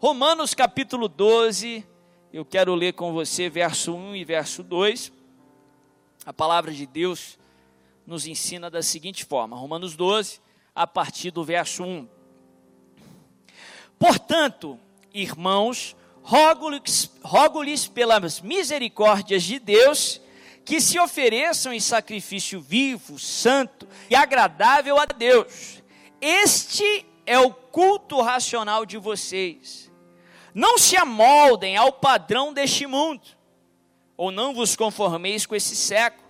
Romanos capítulo 12, eu quero ler com você verso 1 e verso 2. A palavra de Deus nos ensina da seguinte forma: Romanos 12, a partir do verso 1. Portanto, irmãos, rogo-lhes rogo pelas misericórdias de Deus que se ofereçam em sacrifício vivo, santo e agradável a Deus. Este é o culto racional de vocês. Não se amoldem ao padrão deste mundo, ou não vos conformeis com esse século,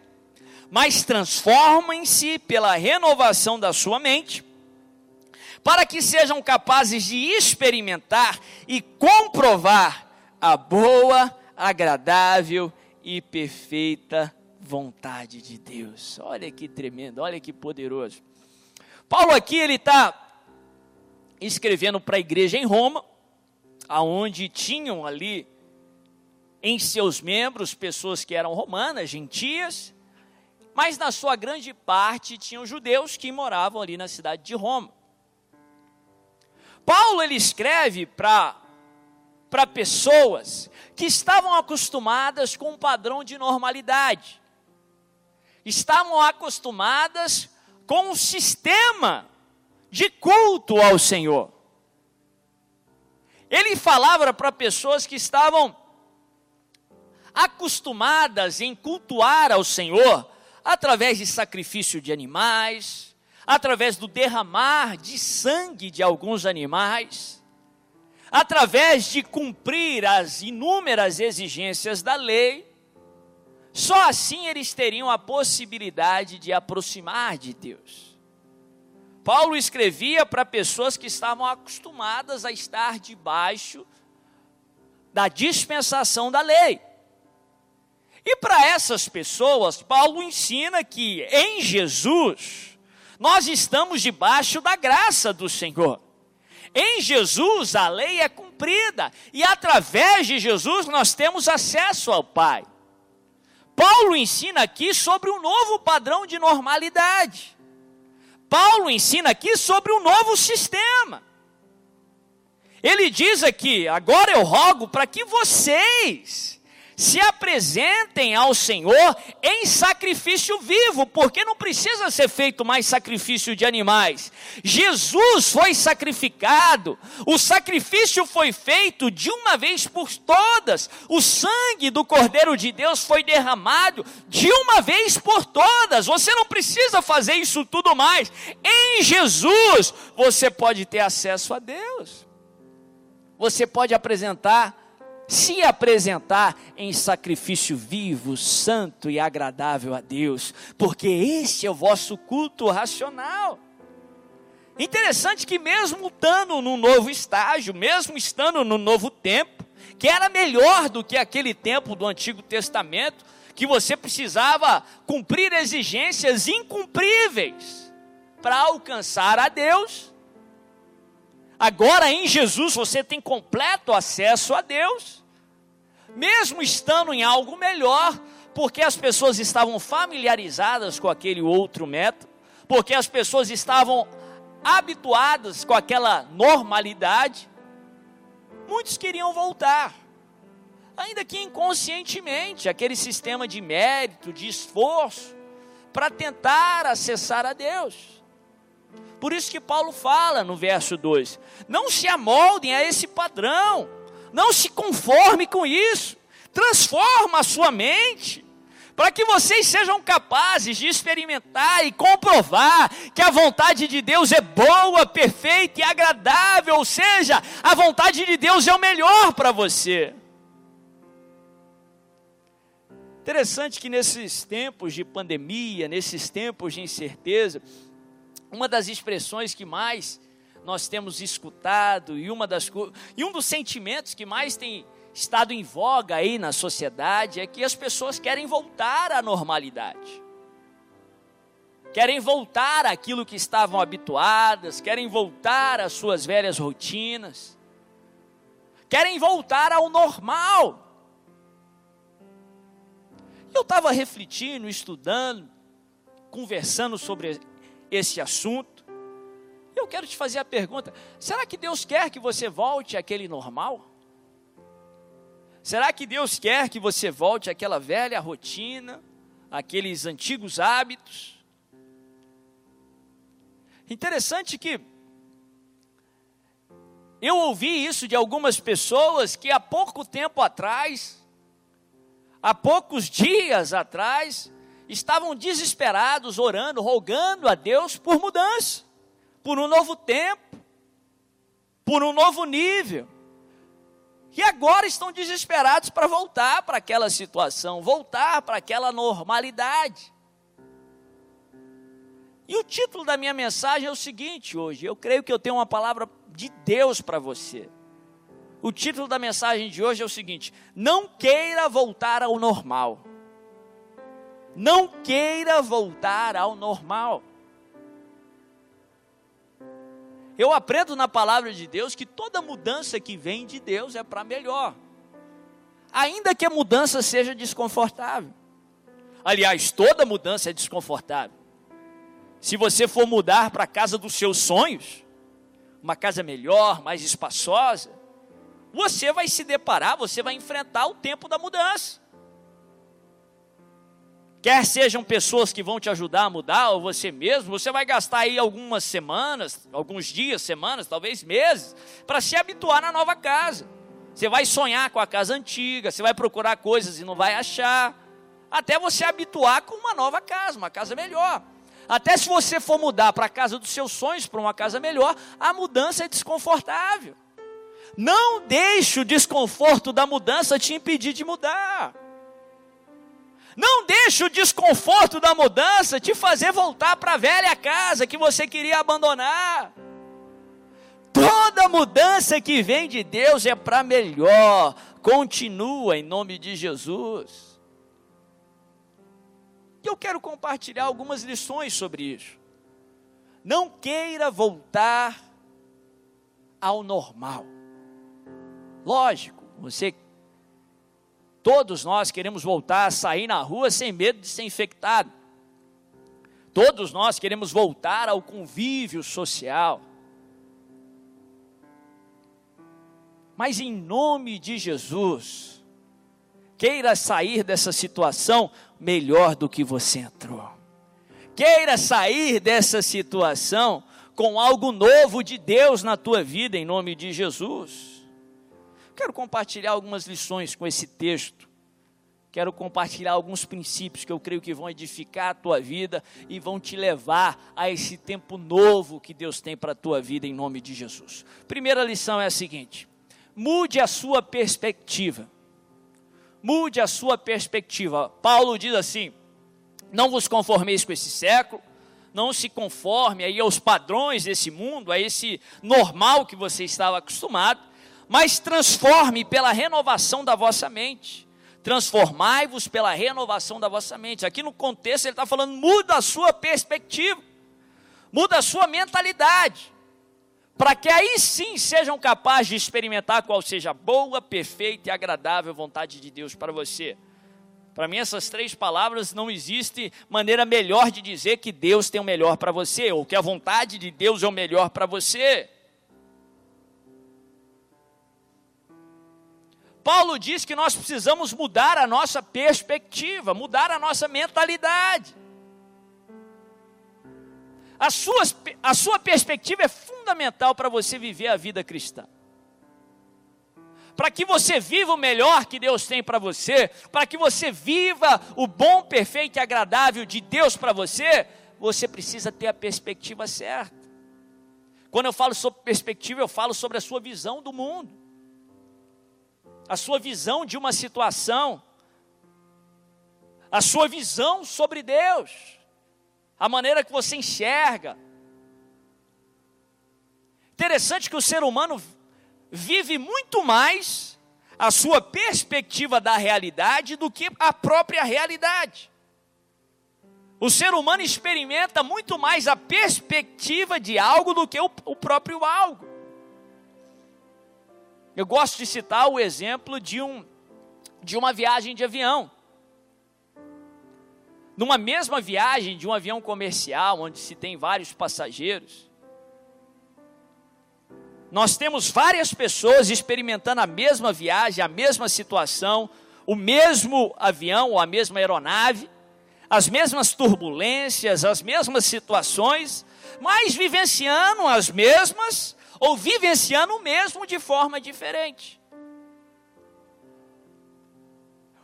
mas transformem-se pela renovação da sua mente, para que sejam capazes de experimentar e comprovar a boa, agradável e perfeita vontade de Deus. Olha que tremendo, olha que poderoso. Paulo aqui ele está escrevendo para a igreja em Roma, aonde tinham ali em seus membros pessoas que eram romanas, gentias, mas na sua grande parte tinham judeus que moravam ali na cidade de Roma. Paulo ele escreve para para pessoas que estavam acostumadas com um padrão de normalidade. Estavam acostumadas com um sistema de culto ao Senhor. Ele falava para pessoas que estavam acostumadas em cultuar ao Senhor através de sacrifício de animais, através do derramar de sangue de alguns animais, através de cumprir as inúmeras exigências da lei. Só assim eles teriam a possibilidade de aproximar de Deus. Paulo escrevia para pessoas que estavam acostumadas a estar debaixo da dispensação da lei. E para essas pessoas, Paulo ensina que em Jesus nós estamos debaixo da graça do Senhor. Em Jesus a lei é cumprida e através de Jesus nós temos acesso ao Pai. Paulo ensina aqui sobre um novo padrão de normalidade. Paulo ensina aqui sobre um novo sistema. Ele diz aqui: agora eu rogo para que vocês se apresentem ao Senhor em sacrifício vivo, porque não precisa ser feito mais sacrifício de animais. Jesus foi sacrificado, o sacrifício foi feito de uma vez por todas, o sangue do Cordeiro de Deus foi derramado de uma vez por todas. Você não precisa fazer isso tudo mais. Em Jesus você pode ter acesso a Deus. Você pode apresentar se apresentar em sacrifício vivo, santo e agradável a Deus, porque este é o vosso culto racional. Interessante que, mesmo estando num novo estágio, mesmo estando no novo tempo, que era melhor do que aquele tempo do Antigo Testamento, que você precisava cumprir exigências incumpríveis para alcançar a Deus. Agora em Jesus você tem completo acesso a Deus mesmo estando em algo melhor, porque as pessoas estavam familiarizadas com aquele outro método, porque as pessoas estavam habituadas com aquela normalidade, muitos queriam voltar, ainda que inconscientemente, aquele sistema de mérito, de esforço, para tentar acessar a Deus. Por isso que Paulo fala no verso 2: não se amoldem a esse padrão não se conforme com isso. Transforma a sua mente para que vocês sejam capazes de experimentar e comprovar que a vontade de Deus é boa, perfeita e agradável, ou seja, a vontade de Deus é o melhor para você. Interessante que nesses tempos de pandemia, nesses tempos de incerteza, uma das expressões que mais nós temos escutado e uma das e um dos sentimentos que mais tem estado em voga aí na sociedade é que as pessoas querem voltar à normalidade. Querem voltar àquilo que estavam habituadas, querem voltar às suas velhas rotinas. Querem voltar ao normal. Eu estava refletindo, estudando, conversando sobre esse assunto Eu quero te fazer a pergunta: será que Deus quer que você volte àquele normal? Será que Deus quer que você volte àquela velha rotina, àqueles antigos hábitos? Interessante que eu ouvi isso de algumas pessoas que há pouco tempo atrás, há poucos dias atrás, estavam desesperados, orando, rogando a Deus por mudança, por um novo tempo, por um novo nível. E agora estão desesperados para voltar para aquela situação, voltar para aquela normalidade. E o título da minha mensagem é o seguinte hoje, eu creio que eu tenho uma palavra de Deus para você. O título da mensagem de hoje é o seguinte: Não queira voltar ao normal. Não queira voltar ao normal. Eu aprendo na palavra de Deus que toda mudança que vem de Deus é para melhor. Ainda que a mudança seja desconfortável. Aliás, toda mudança é desconfortável. Se você for mudar para a casa dos seus sonhos, uma casa melhor, mais espaçosa, você vai se deparar, você vai enfrentar o tempo da mudança. Quer sejam pessoas que vão te ajudar a mudar, ou você mesmo, você vai gastar aí algumas semanas, alguns dias, semanas, talvez meses, para se habituar na nova casa. Você vai sonhar com a casa antiga, você vai procurar coisas e não vai achar, até você habituar com uma nova casa, uma casa melhor. Até se você for mudar para a casa dos seus sonhos, para uma casa melhor, a mudança é desconfortável. Não deixe o desconforto da mudança te impedir de mudar. Não deixe o desconforto da mudança te fazer voltar para a velha casa que você queria abandonar. Toda mudança que vem de Deus é para melhor. Continua em nome de Jesus. E eu quero compartilhar algumas lições sobre isso. Não queira voltar ao normal. Lógico, você Todos nós queremos voltar a sair na rua sem medo de ser infectado. Todos nós queremos voltar ao convívio social. Mas em nome de Jesus, queira sair dessa situação melhor do que você entrou. Queira sair dessa situação com algo novo de Deus na tua vida, em nome de Jesus. Quero compartilhar algumas lições com esse texto. Quero compartilhar alguns princípios que eu creio que vão edificar a tua vida e vão te levar a esse tempo novo que Deus tem para a tua vida em nome de Jesus. Primeira lição é a seguinte: mude a sua perspectiva. Mude a sua perspectiva. Paulo diz assim: não vos conformeis com esse século, não se conforme aí aos padrões desse mundo, a esse normal que você estava acostumado, mas transforme pela renovação da vossa mente. Transformai-vos pela renovação da vossa mente. Aqui no contexto ele está falando, muda a sua perspectiva, muda a sua mentalidade, para que aí sim sejam capazes de experimentar qual seja a boa, perfeita e agradável vontade de Deus para você. Para mim, essas três palavras não existe maneira melhor de dizer que Deus tem o melhor para você, ou que a vontade de Deus é o melhor para você. Paulo diz que nós precisamos mudar a nossa perspectiva, mudar a nossa mentalidade. A sua, a sua perspectiva é fundamental para você viver a vida cristã. Para que você viva o melhor que Deus tem para você, para que você viva o bom, perfeito e agradável de Deus para você, você precisa ter a perspectiva certa. Quando eu falo sobre perspectiva, eu falo sobre a sua visão do mundo a sua visão de uma situação, a sua visão sobre Deus, a maneira que você enxerga. Interessante que o ser humano vive muito mais a sua perspectiva da realidade do que a própria realidade. O ser humano experimenta muito mais a perspectiva de algo do que o, o próprio algo. Eu gosto de citar o exemplo de, um, de uma viagem de avião. Numa mesma viagem de um avião comercial, onde se tem vários passageiros, nós temos várias pessoas experimentando a mesma viagem, a mesma situação, o mesmo avião ou a mesma aeronave, as mesmas turbulências, as mesmas situações, mas vivenciando as mesmas ou vivenciando o mesmo de forma diferente.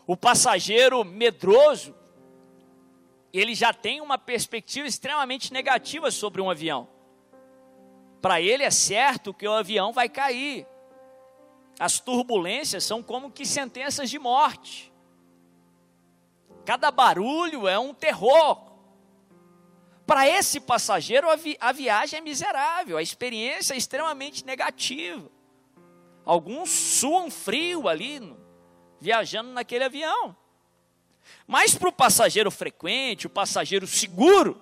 O passageiro medroso, ele já tem uma perspectiva extremamente negativa sobre um avião. Para ele é certo que o avião vai cair. As turbulências são como que sentenças de morte. Cada barulho é um terror. Para esse passageiro, a, vi a viagem é miserável, a experiência é extremamente negativa. Alguns suam frio ali, no, viajando naquele avião. Mas para o passageiro frequente, o passageiro seguro,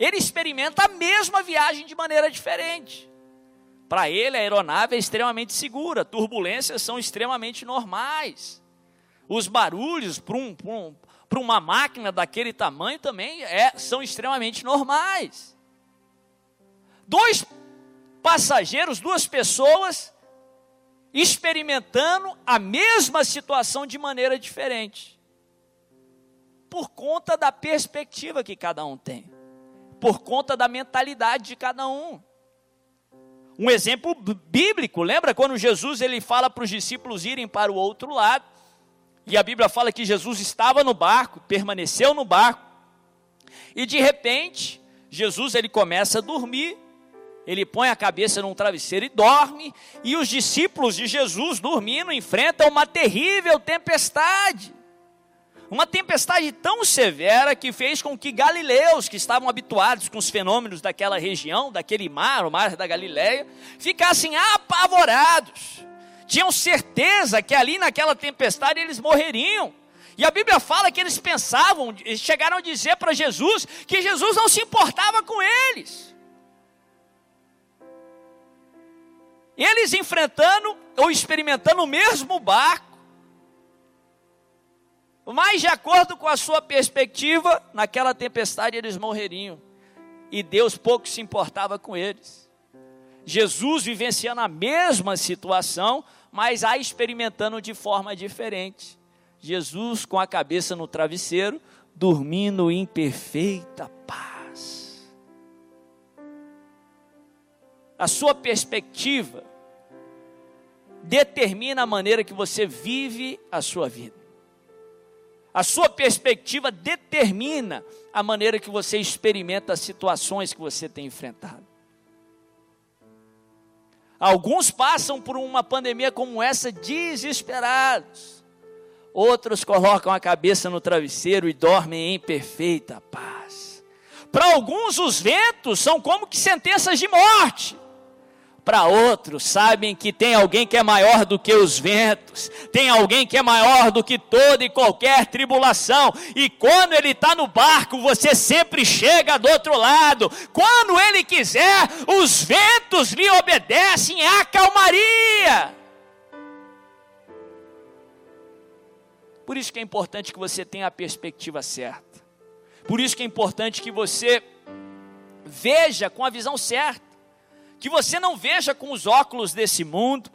ele experimenta a mesma viagem de maneira diferente. Para ele, a aeronave é extremamente segura, turbulências são extremamente normais. Os barulhos para um, um, uma máquina daquele tamanho também é, são extremamente normais. Dois passageiros, duas pessoas, experimentando a mesma situação de maneira diferente, por conta da perspectiva que cada um tem por conta da mentalidade de cada um. Um exemplo bíblico, lembra quando Jesus ele fala para os discípulos irem para o outro lado? E a Bíblia fala que Jesus estava no barco, permaneceu no barco. E de repente, Jesus ele começa a dormir. Ele põe a cabeça num travesseiro e dorme, e os discípulos de Jesus dormindo enfrentam uma terrível tempestade. Uma tempestade tão severa que fez com que galileus, que estavam habituados com os fenômenos daquela região, daquele mar, o mar da Galileia, ficassem apavorados. Tinham certeza que ali naquela tempestade eles morreriam. E a Bíblia fala que eles pensavam, chegaram a dizer para Jesus que Jesus não se importava com eles. Eles enfrentando ou experimentando o mesmo barco, mas, de acordo com a sua perspectiva, naquela tempestade eles morreriam. E Deus pouco se importava com eles. Jesus vivenciando a mesma situação, mas a experimentando de forma diferente. Jesus com a cabeça no travesseiro, dormindo em perfeita paz. A sua perspectiva determina a maneira que você vive a sua vida. A sua perspectiva determina a maneira que você experimenta as situações que você tem enfrentado. Alguns passam por uma pandemia como essa desesperados. Outros colocam a cabeça no travesseiro e dormem em perfeita paz. Para alguns, os ventos são como que sentenças de morte para outros, sabem que tem alguém que é maior do que os ventos, tem alguém que é maior do que toda e qualquer tribulação, e quando ele está no barco, você sempre chega do outro lado, quando ele quiser, os ventos lhe obedecem, a calmaria. Por isso que é importante que você tenha a perspectiva certa, por isso que é importante que você veja com a visão certa que você não veja com os óculos desse mundo,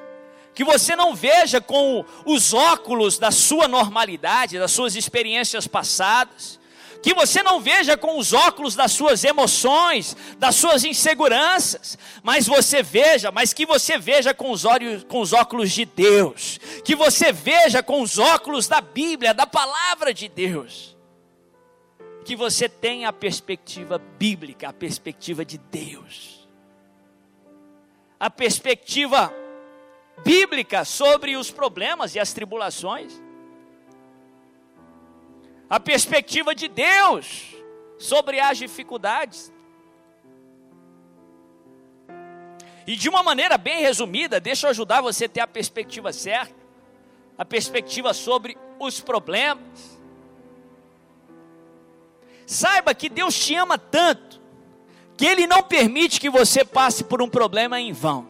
que você não veja com os óculos da sua normalidade, das suas experiências passadas, que você não veja com os óculos das suas emoções, das suas inseguranças, mas você veja, mas que você veja com os, olhos, com os óculos de Deus, que você veja com os óculos da Bíblia, da palavra de Deus, que você tenha a perspectiva bíblica, a perspectiva de Deus a perspectiva bíblica sobre os problemas e as tribulações, a perspectiva de Deus sobre as dificuldades. E de uma maneira bem resumida, deixa eu ajudar você a ter a perspectiva certa, a perspectiva sobre os problemas. Saiba que Deus te ama tanto que Ele não permite que você passe por um problema em vão.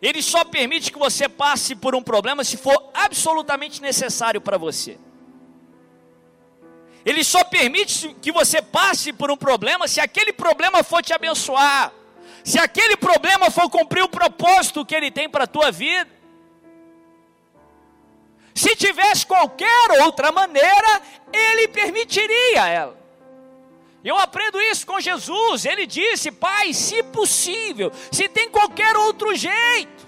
Ele só permite que você passe por um problema se for absolutamente necessário para você. Ele só permite que você passe por um problema se aquele problema for te abençoar, Se aquele problema for cumprir o propósito que ele tem para a tua vida. Se tivesse qualquer outra maneira, ele permitiria ela. Eu aprendo isso com Jesus. Ele disse: Pai, se possível, se tem qualquer outro jeito,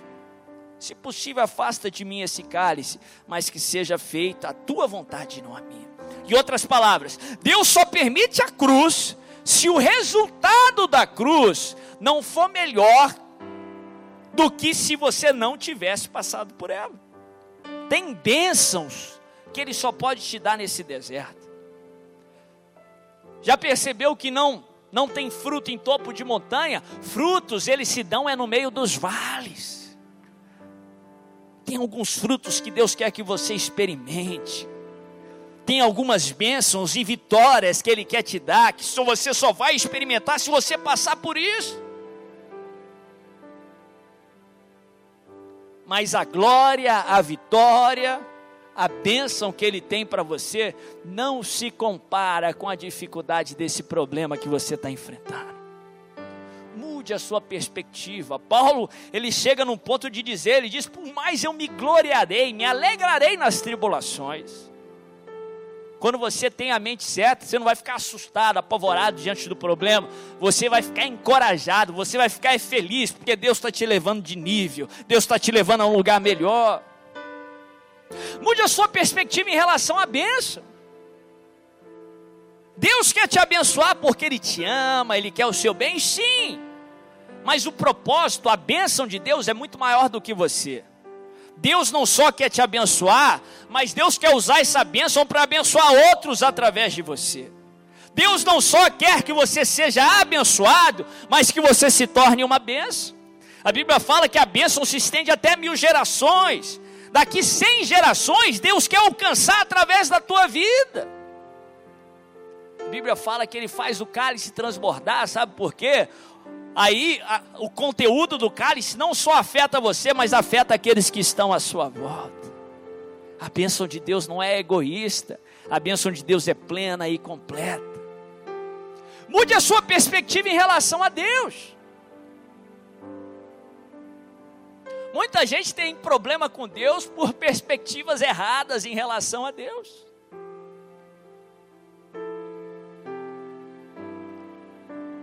se possível, afasta de mim esse cálice, mas que seja feita a tua vontade, não a minha. Em outras palavras, Deus só permite a cruz se o resultado da cruz não for melhor do que se você não tivesse passado por ela. Tem bênçãos que Ele só pode te dar nesse deserto. Já percebeu que não não tem fruto em topo de montanha? Frutos eles se dão é no meio dos vales. Tem alguns frutos que Deus quer que você experimente. Tem algumas bênçãos e vitórias que Ele quer te dar, que só você só vai experimentar se você passar por isso. Mas a glória, a vitória, a bênção que Ele tem para você não se compara com a dificuldade desse problema que você está enfrentando. Mude a sua perspectiva. Paulo, ele chega num ponto de dizer, ele diz: Por mais eu me gloriarei, me alegrarei nas tribulações. Quando você tem a mente certa, você não vai ficar assustado, apavorado diante do problema. Você vai ficar encorajado, você vai ficar feliz, porque Deus está te levando de nível, Deus está te levando a um lugar melhor. Mude a sua perspectiva em relação à bênção. Deus quer te abençoar porque Ele te ama, Ele quer o seu bem, sim. Mas o propósito, a bênção de Deus é muito maior do que você. Deus não só quer te abençoar, mas Deus quer usar essa bênção para abençoar outros através de você. Deus não só quer que você seja abençoado, mas que você se torne uma bênção. A Bíblia fala que a bênção se estende até mil gerações daqui 100 gerações, Deus quer alcançar através da tua vida. A Bíblia fala que ele faz o cálice transbordar, sabe por quê? Aí a, o conteúdo do cálice não só afeta você, mas afeta aqueles que estão à sua volta. A bênção de Deus não é egoísta, a bênção de Deus é plena e completa. Mude a sua perspectiva em relação a Deus. Muita gente tem problema com Deus por perspectivas erradas em relação a Deus.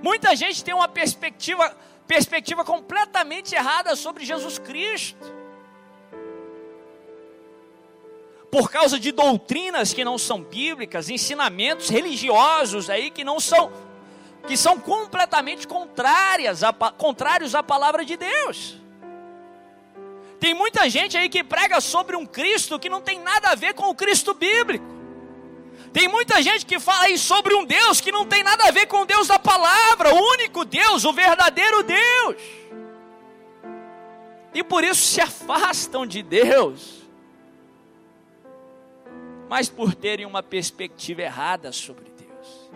Muita gente tem uma perspectiva, perspectiva completamente errada sobre Jesus Cristo. Por causa de doutrinas que não são bíblicas, ensinamentos religiosos aí que não são que são completamente contrárias a, contrários à palavra de Deus. Tem muita gente aí que prega sobre um Cristo que não tem nada a ver com o Cristo bíblico. Tem muita gente que fala aí sobre um Deus que não tem nada a ver com o Deus da palavra, o único Deus, o verdadeiro Deus. E por isso se afastam de Deus. Mas por terem uma perspectiva errada sobre Deus.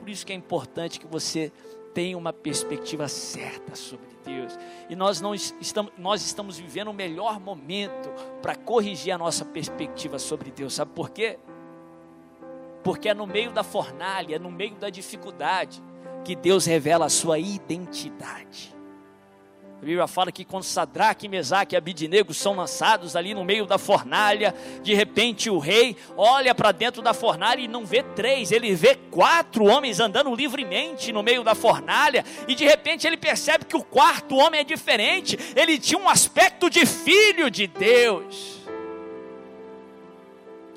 Por isso que é importante que você tenha uma perspectiva certa sobre Deus. E nós não estamos, nós estamos vivendo o melhor momento para corrigir a nossa perspectiva sobre Deus. Sabe por quê? Porque é no meio da fornalha, é no meio da dificuldade que Deus revela a sua identidade. A Bíblia fala que quando Sadraque, Mesaque e Abidinego são lançados ali no meio da fornalha, de repente o rei olha para dentro da fornalha e não vê três, ele vê quatro homens andando livremente no meio da fornalha, e de repente ele percebe que o quarto homem é diferente, ele tinha um aspecto de filho de Deus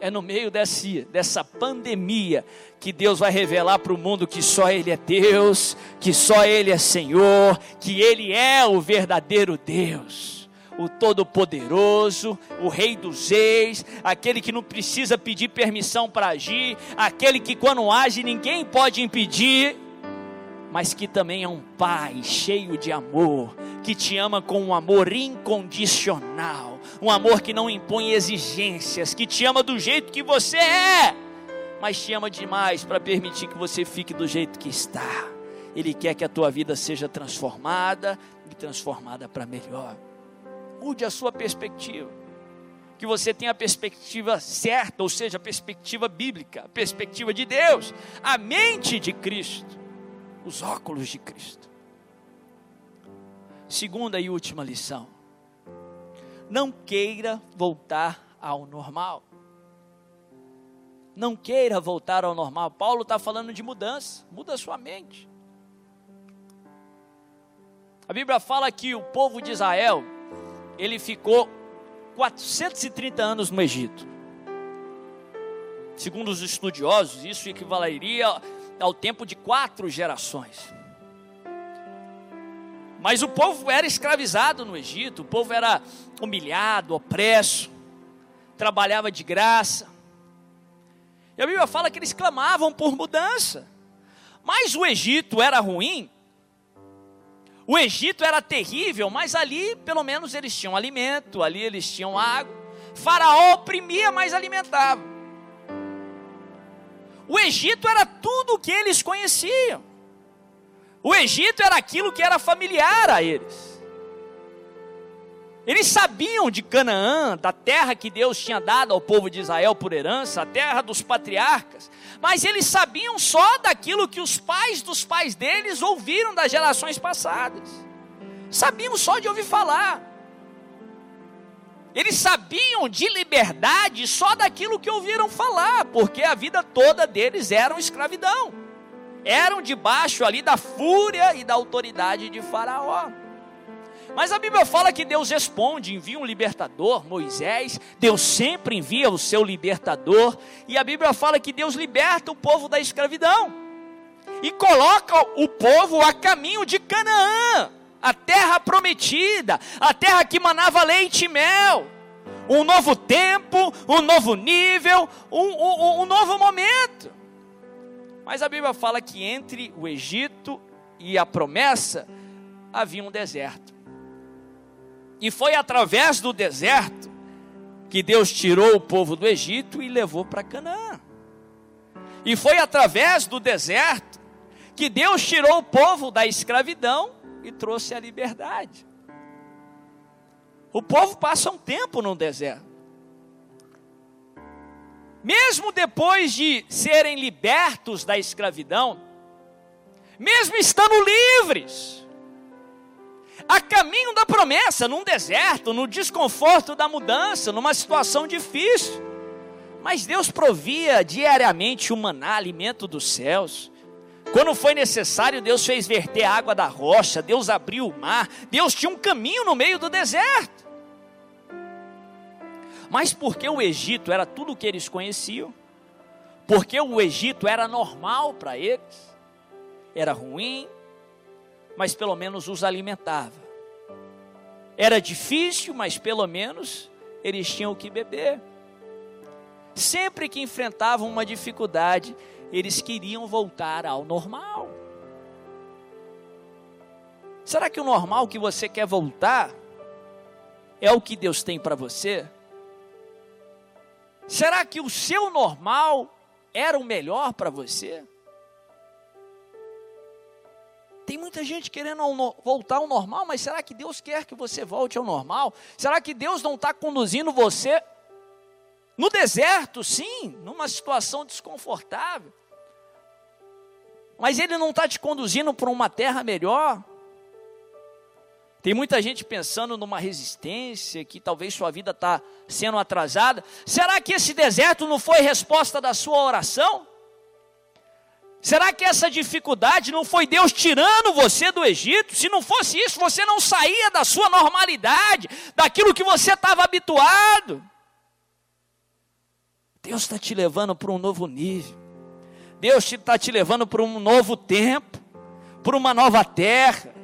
é no meio desse, dessa pandemia que Deus vai revelar para o mundo que só Ele é Deus, que só Ele é Senhor, que Ele é o verdadeiro Deus, o Todo-Poderoso, o Rei dos Reis, aquele que não precisa pedir permissão para agir, aquele que quando age ninguém pode impedir, mas que também é um Pai cheio de amor, que te ama com um amor incondicional, um amor que não impõe exigências, que te ama do jeito que você é, mas te ama demais para permitir que você fique do jeito que está. Ele quer que a tua vida seja transformada e transformada para melhor. Mude a sua perspectiva. Que você tenha a perspectiva certa, ou seja, a perspectiva bíblica, a perspectiva de Deus, a mente de Cristo, os óculos de Cristo. Segunda e última lição. Não queira voltar ao normal. Não queira voltar ao normal. Paulo está falando de mudança. Muda sua mente. A Bíblia fala que o povo de Israel, ele ficou 430 anos no Egito. Segundo os estudiosos, isso equivaleria ao tempo de quatro gerações. Mas o povo era escravizado no Egito, o povo era humilhado, opresso, trabalhava de graça. E a Bíblia fala que eles clamavam por mudança. Mas o Egito era ruim. O Egito era terrível, mas ali pelo menos eles tinham alimento, ali eles tinham água. Faraó oprimia, mas alimentava. O Egito era tudo o que eles conheciam. O Egito era aquilo que era familiar a eles. Eles sabiam de Canaã, da terra que Deus tinha dado ao povo de Israel por herança, a terra dos patriarcas, mas eles sabiam só daquilo que os pais dos pais deles ouviram das gerações passadas. Sabiam só de ouvir falar. Eles sabiam de liberdade só daquilo que ouviram falar, porque a vida toda deles era escravidão. Eram debaixo ali da fúria e da autoridade de Faraó. Mas a Bíblia fala que Deus responde, envia um libertador, Moisés. Deus sempre envia o seu libertador. E a Bíblia fala que Deus liberta o povo da escravidão e coloca o povo a caminho de Canaã, a terra prometida, a terra que manava leite e mel. Um novo tempo, um novo nível, um, um, um novo momento. Mas a Bíblia fala que entre o Egito e a promessa havia um deserto. E foi através do deserto que Deus tirou o povo do Egito e levou para Canaã. E foi através do deserto que Deus tirou o povo da escravidão e trouxe a liberdade. O povo passa um tempo no deserto. Mesmo depois de serem libertos da escravidão, mesmo estando livres, a caminho da promessa, num deserto, no desconforto da mudança, numa situação difícil. Mas Deus provia diariamente o maná, alimento dos céus. Quando foi necessário, Deus fez verter a água da rocha, Deus abriu o mar, Deus tinha um caminho no meio do deserto. Mas porque o Egito era tudo o que eles conheciam, porque o Egito era normal para eles, era ruim, mas pelo menos os alimentava. Era difícil, mas pelo menos eles tinham o que beber. Sempre que enfrentavam uma dificuldade, eles queriam voltar ao normal. Será que o normal que você quer voltar é o que Deus tem para você? Será que o seu normal era o melhor para você? Tem muita gente querendo voltar ao normal, mas será que Deus quer que você volte ao normal? Será que Deus não está conduzindo você no deserto, sim, numa situação desconfortável? Mas Ele não está te conduzindo para uma terra melhor? Tem muita gente pensando numa resistência, que talvez sua vida está sendo atrasada. Será que esse deserto não foi resposta da sua oração? Será que essa dificuldade não foi Deus tirando você do Egito? Se não fosse isso, você não saía da sua normalidade, daquilo que você estava habituado. Deus está te levando para um novo nível. Deus está te levando para um novo tempo, para uma nova terra.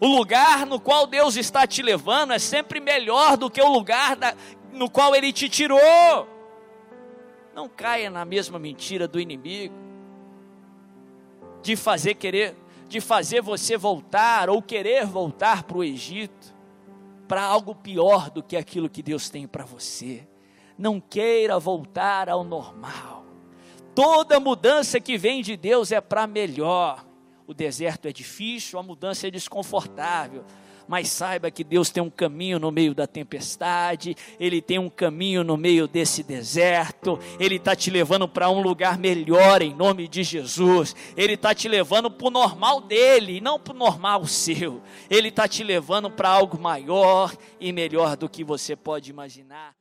O lugar no qual Deus está te levando é sempre melhor do que o lugar da, no qual Ele te tirou. Não caia na mesma mentira do inimigo de fazer querer, de fazer você voltar ou querer voltar para o Egito, para algo pior do que aquilo que Deus tem para você. Não queira voltar ao normal. Toda mudança que vem de Deus é para melhor. O deserto é difícil, a mudança é desconfortável, mas saiba que Deus tem um caminho no meio da tempestade, Ele tem um caminho no meio desse deserto, Ele está te levando para um lugar melhor em nome de Jesus, Ele está te levando para o normal dele, não para o normal seu, Ele está te levando para algo maior e melhor do que você pode imaginar.